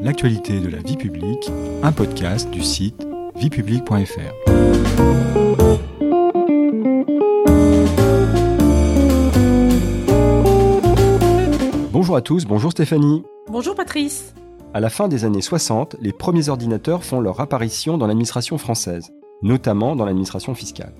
L'actualité de la vie publique, un podcast du site viepublique.fr. Bonjour à tous, bonjour Stéphanie. Bonjour Patrice. À la fin des années 60, les premiers ordinateurs font leur apparition dans l'administration française, notamment dans l'administration fiscale.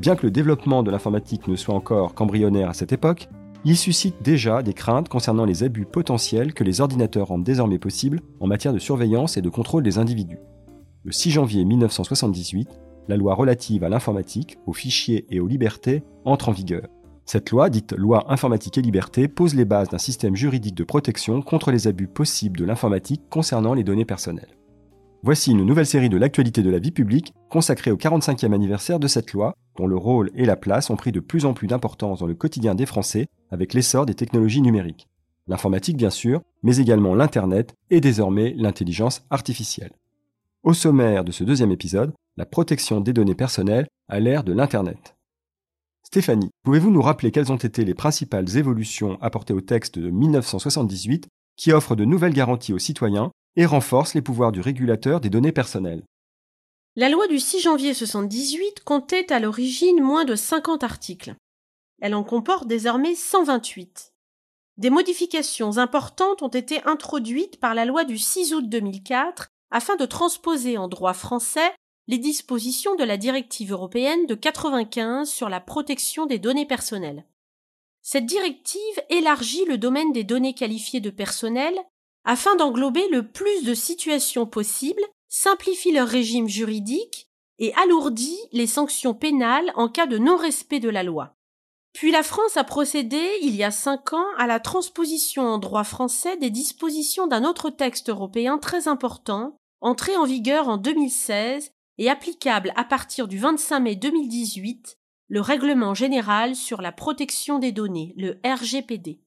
Bien que le développement de l'informatique ne soit encore qu'embryonnaire à cette époque, il suscite déjà des craintes concernant les abus potentiels que les ordinateurs rendent désormais possibles en matière de surveillance et de contrôle des individus. Le 6 janvier 1978, la loi relative à l'informatique, aux fichiers et aux libertés entre en vigueur. Cette loi, dite loi informatique et liberté, pose les bases d'un système juridique de protection contre les abus possibles de l'informatique concernant les données personnelles. Voici une nouvelle série de l'actualité de la vie publique consacrée au 45e anniversaire de cette loi, dont le rôle et la place ont pris de plus en plus d'importance dans le quotidien des Français avec l'essor des technologies numériques. L'informatique bien sûr, mais également l'Internet et désormais l'intelligence artificielle. Au sommaire de ce deuxième épisode, la protection des données personnelles à l'ère de l'Internet. Stéphanie, pouvez-vous nous rappeler quelles ont été les principales évolutions apportées au texte de 1978 qui offrent de nouvelles garanties aux citoyens et renforce les pouvoirs du régulateur des données personnelles? La loi du 6 janvier 1978 comptait à l'origine moins de 50 articles. Elle en comporte désormais 128. Des modifications importantes ont été introduites par la loi du 6 août 2004 afin de transposer en droit français les dispositions de la directive européenne de 95 sur la protection des données personnelles. Cette directive élargit le domaine des données qualifiées de personnelles afin d'englober le plus de situations possibles, simplifie leur régime juridique et alourdit les sanctions pénales en cas de non-respect de la loi. Puis la France a procédé, il y a cinq ans, à la transposition en droit français des dispositions d'un autre texte européen très important, entré en vigueur en 2016 et applicable à partir du 25 mai 2018, le Règlement général sur la protection des données, le RGPD.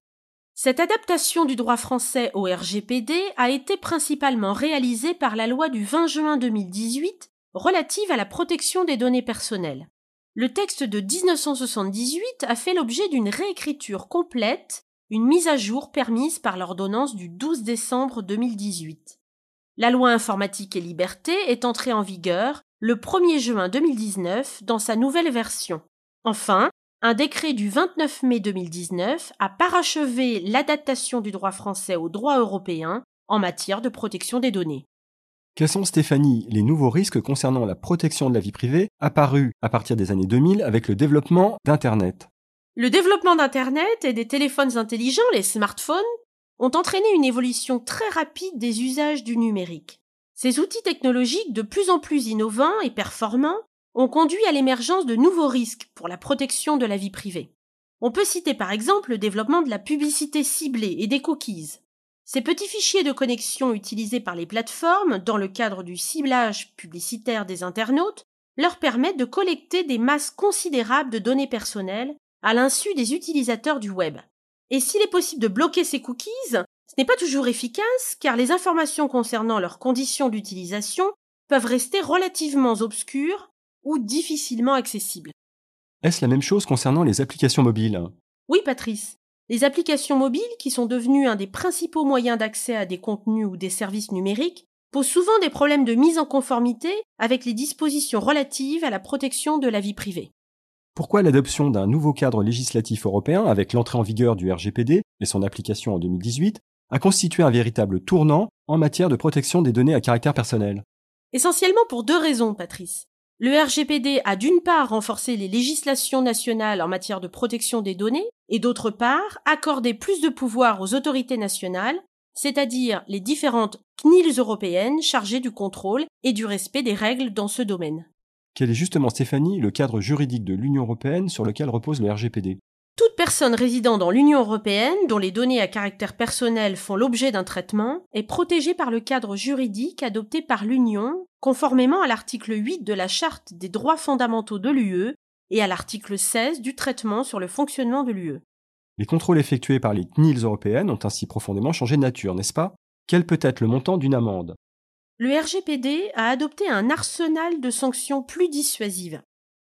Cette adaptation du droit français au RGPD a été principalement réalisée par la loi du 20 juin 2018 relative à la protection des données personnelles. Le texte de 1978 a fait l'objet d'une réécriture complète, une mise à jour permise par l'ordonnance du 12 décembre 2018. La loi informatique et liberté est entrée en vigueur le 1er juin 2019 dans sa nouvelle version. Enfin, un décret du 29 mai 2019 a parachevé l'adaptation du droit français au droit européen en matière de protection des données. Quels sont, Stéphanie, les nouveaux risques concernant la protection de la vie privée apparus à partir des années 2000 avec le développement d'Internet? Le développement d'Internet et des téléphones intelligents, les smartphones, ont entraîné une évolution très rapide des usages du numérique. Ces outils technologiques de plus en plus innovants et performants ont conduit à l'émergence de nouveaux risques pour la protection de la vie privée. On peut citer par exemple le développement de la publicité ciblée et des cookies. Ces petits fichiers de connexion utilisés par les plateformes dans le cadre du ciblage publicitaire des internautes leur permettent de collecter des masses considérables de données personnelles à l'insu des utilisateurs du web. Et s'il est possible de bloquer ces cookies, ce n'est pas toujours efficace car les informations concernant leurs conditions d'utilisation peuvent rester relativement obscures ou difficilement accessibles. Est-ce la même chose concernant les applications mobiles? Oui, Patrice. Les applications mobiles, qui sont devenues un des principaux moyens d'accès à des contenus ou des services numériques, posent souvent des problèmes de mise en conformité avec les dispositions relatives à la protection de la vie privée. Pourquoi l'adoption d'un nouveau cadre législatif européen avec l'entrée en vigueur du RGPD et son application en 2018 a constitué un véritable tournant en matière de protection des données à caractère personnel? Essentiellement pour deux raisons, Patrice. Le RGPD a d'une part renforcé les législations nationales en matière de protection des données et d'autre part accordé plus de pouvoir aux autorités nationales, c'est-à-dire les différentes CNIL européennes chargées du contrôle et du respect des règles dans ce domaine. Quel est justement, Stéphanie, le cadre juridique de l'Union européenne sur lequel repose le RGPD toute personne résidant dans l'Union européenne dont les données à caractère personnel font l'objet d'un traitement est protégée par le cadre juridique adopté par l'Union conformément à l'article 8 de la Charte des droits fondamentaux de l'UE et à l'article 16 du traitement sur le fonctionnement de l'UE. Les contrôles effectués par les CNILs européennes ont ainsi profondément changé de nature, n'est-ce pas? Quel peut être le montant d'une amende? Le RGPD a adopté un arsenal de sanctions plus dissuasives.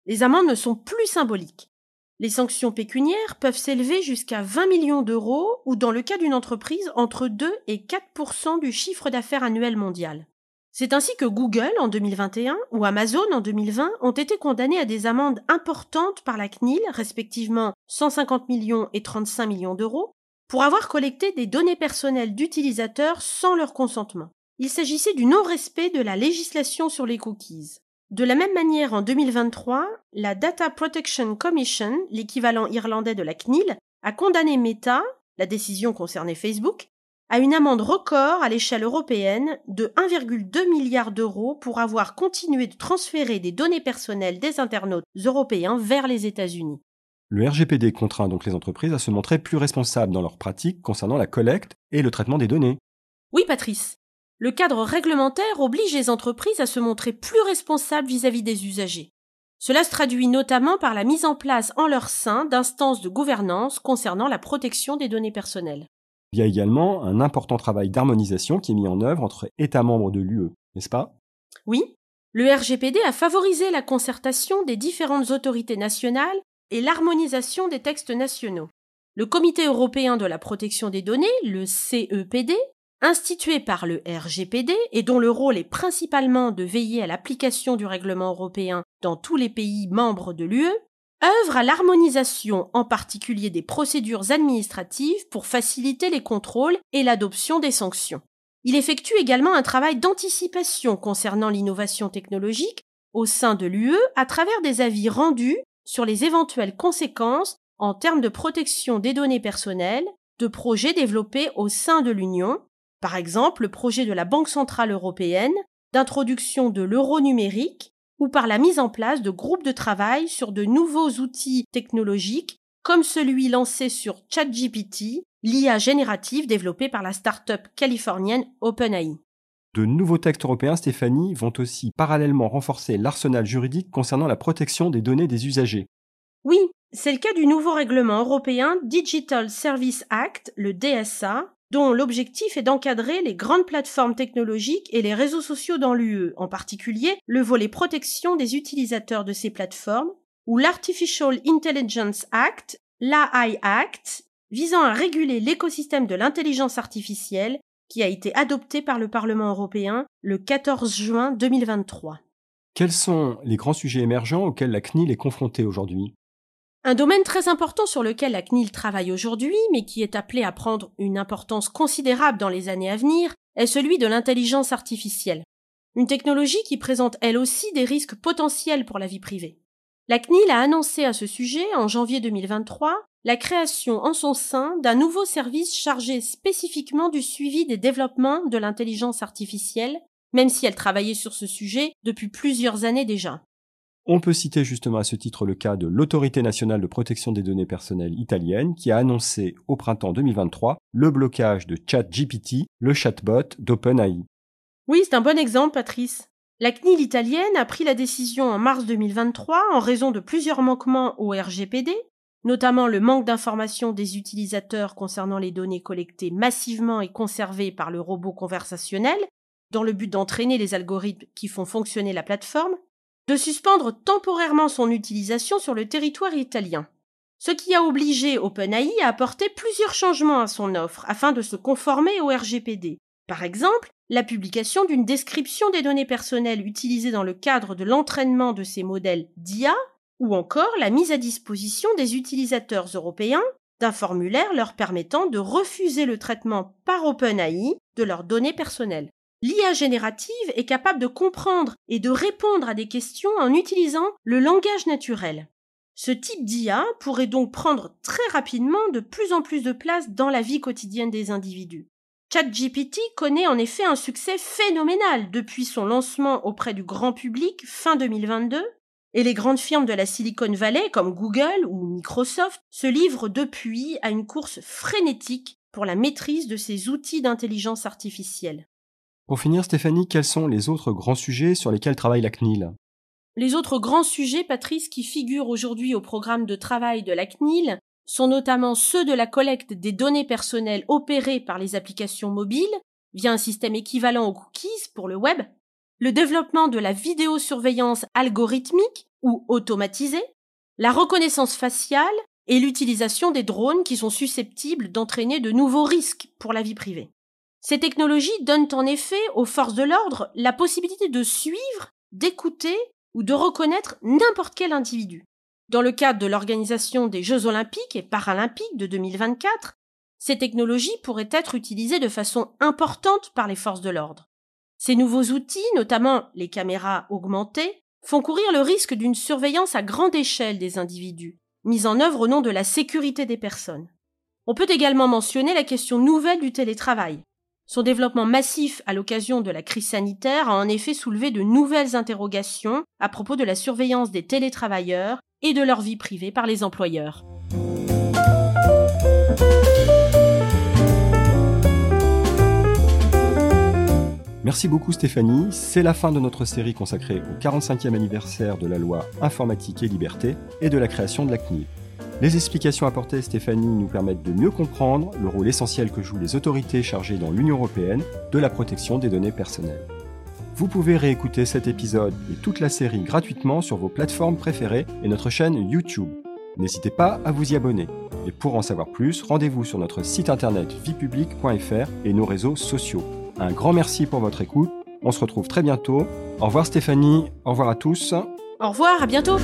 Les amendes ne sont plus symboliques. Les sanctions pécuniaires peuvent s'élever jusqu'à 20 millions d'euros ou dans le cas d'une entreprise entre 2 et 4% du chiffre d'affaires annuel mondial. C'est ainsi que Google en 2021 ou Amazon en 2020 ont été condamnés à des amendes importantes par la CNIL, respectivement 150 millions et 35 millions d'euros, pour avoir collecté des données personnelles d'utilisateurs sans leur consentement. Il s'agissait du non-respect de la législation sur les cookies. De la même manière, en 2023, la Data Protection Commission, l'équivalent irlandais de la CNIL, a condamné Meta, la décision concernait Facebook, à une amende record à l'échelle européenne de 1,2 milliard d'euros pour avoir continué de transférer des données personnelles des internautes européens vers les États-Unis. Le RGPD contraint donc les entreprises à se montrer plus responsables dans leurs pratiques concernant la collecte et le traitement des données. Oui, Patrice. Le cadre réglementaire oblige les entreprises à se montrer plus responsables vis-à-vis des usagers. Cela se traduit notamment par la mise en place en leur sein d'instances de gouvernance concernant la protection des données personnelles. Il y a également un important travail d'harmonisation qui est mis en œuvre entre États membres de l'UE, n'est-ce pas? Oui. Le RGPD a favorisé la concertation des différentes autorités nationales et l'harmonisation des textes nationaux. Le Comité européen de la protection des données, le CEPD, institué par le RGPD et dont le rôle est principalement de veiller à l'application du règlement européen dans tous les pays membres de l'UE, œuvre à l'harmonisation en particulier des procédures administratives pour faciliter les contrôles et l'adoption des sanctions. Il effectue également un travail d'anticipation concernant l'innovation technologique au sein de l'UE à travers des avis rendus sur les éventuelles conséquences en termes de protection des données personnelles de projets développés au sein de l'Union par exemple, le projet de la Banque centrale européenne d'introduction de l'euro numérique ou par la mise en place de groupes de travail sur de nouveaux outils technologiques comme celui lancé sur ChatGPT, l'IA générative développée par la start-up californienne OpenAI. De nouveaux textes européens, Stéphanie, vont aussi parallèlement renforcer l'arsenal juridique concernant la protection des données des usagers. Oui, c'est le cas du nouveau règlement européen Digital Service Act, le DSA, dont l'objectif est d'encadrer les grandes plateformes technologiques et les réseaux sociaux dans l'UE, en particulier le volet protection des utilisateurs de ces plateformes, ou l'Artificial Intelligence Act, l'AI Act, visant à réguler l'écosystème de l'intelligence artificielle qui a été adopté par le Parlement européen le 14 juin 2023. Quels sont les grands sujets émergents auxquels la CNIL est confrontée aujourd'hui? Un domaine très important sur lequel la CNIL travaille aujourd'hui, mais qui est appelé à prendre une importance considérable dans les années à venir, est celui de l'intelligence artificielle. Une technologie qui présente elle aussi des risques potentiels pour la vie privée. La CNIL a annoncé à ce sujet, en janvier 2023, la création en son sein d'un nouveau service chargé spécifiquement du suivi des développements de l'intelligence artificielle, même si elle travaillait sur ce sujet depuis plusieurs années déjà. On peut citer justement à ce titre le cas de l'Autorité nationale de protection des données personnelles italienne qui a annoncé au printemps 2023 le blocage de ChatGPT, le chatbot d'OpenAI. Oui, c'est un bon exemple, Patrice. La CNIL italienne a pris la décision en mars 2023 en raison de plusieurs manquements au RGPD, notamment le manque d'informations des utilisateurs concernant les données collectées massivement et conservées par le robot conversationnel, dans le but d'entraîner les algorithmes qui font fonctionner la plateforme, de suspendre temporairement son utilisation sur le territoire italien. Ce qui a obligé OpenAI à apporter plusieurs changements à son offre afin de se conformer au RGPD. Par exemple, la publication d'une description des données personnelles utilisées dans le cadre de l'entraînement de ces modèles d'IA, ou encore la mise à disposition des utilisateurs européens d'un formulaire leur permettant de refuser le traitement par OpenAI de leurs données personnelles. L'IA générative est capable de comprendre et de répondre à des questions en utilisant le langage naturel. Ce type d'IA pourrait donc prendre très rapidement de plus en plus de place dans la vie quotidienne des individus. ChatGPT connaît en effet un succès phénoménal depuis son lancement auprès du grand public fin 2022 et les grandes firmes de la Silicon Valley comme Google ou Microsoft se livrent depuis à une course frénétique pour la maîtrise de ces outils d'intelligence artificielle. Pour finir, Stéphanie, quels sont les autres grands sujets sur lesquels travaille la CNIL? Les autres grands sujets, Patrice, qui figurent aujourd'hui au programme de travail de la CNIL sont notamment ceux de la collecte des données personnelles opérées par les applications mobiles via un système équivalent aux cookies pour le web, le développement de la vidéosurveillance algorithmique ou automatisée, la reconnaissance faciale et l'utilisation des drones qui sont susceptibles d'entraîner de nouveaux risques pour la vie privée. Ces technologies donnent en effet aux forces de l'ordre la possibilité de suivre, d'écouter ou de reconnaître n'importe quel individu. Dans le cadre de l'organisation des Jeux olympiques et paralympiques de 2024, ces technologies pourraient être utilisées de façon importante par les forces de l'ordre. Ces nouveaux outils, notamment les caméras augmentées, font courir le risque d'une surveillance à grande échelle des individus, mise en œuvre au nom de la sécurité des personnes. On peut également mentionner la question nouvelle du télétravail. Son développement massif à l'occasion de la crise sanitaire a en effet soulevé de nouvelles interrogations à propos de la surveillance des télétravailleurs et de leur vie privée par les employeurs. Merci beaucoup Stéphanie, c'est la fin de notre série consacrée au 45e anniversaire de la loi Informatique et Liberté et de la création de la CNIL. Les explications apportées Stéphanie nous permettent de mieux comprendre le rôle essentiel que jouent les autorités chargées dans l'Union européenne de la protection des données personnelles. Vous pouvez réécouter cet épisode et toute la série gratuitement sur vos plateformes préférées et notre chaîne YouTube. N'hésitez pas à vous y abonner. Et pour en savoir plus, rendez-vous sur notre site internet viepublic.fr et nos réseaux sociaux. Un grand merci pour votre écoute. On se retrouve très bientôt. Au revoir Stéphanie, au revoir à tous. Au revoir, à bientôt.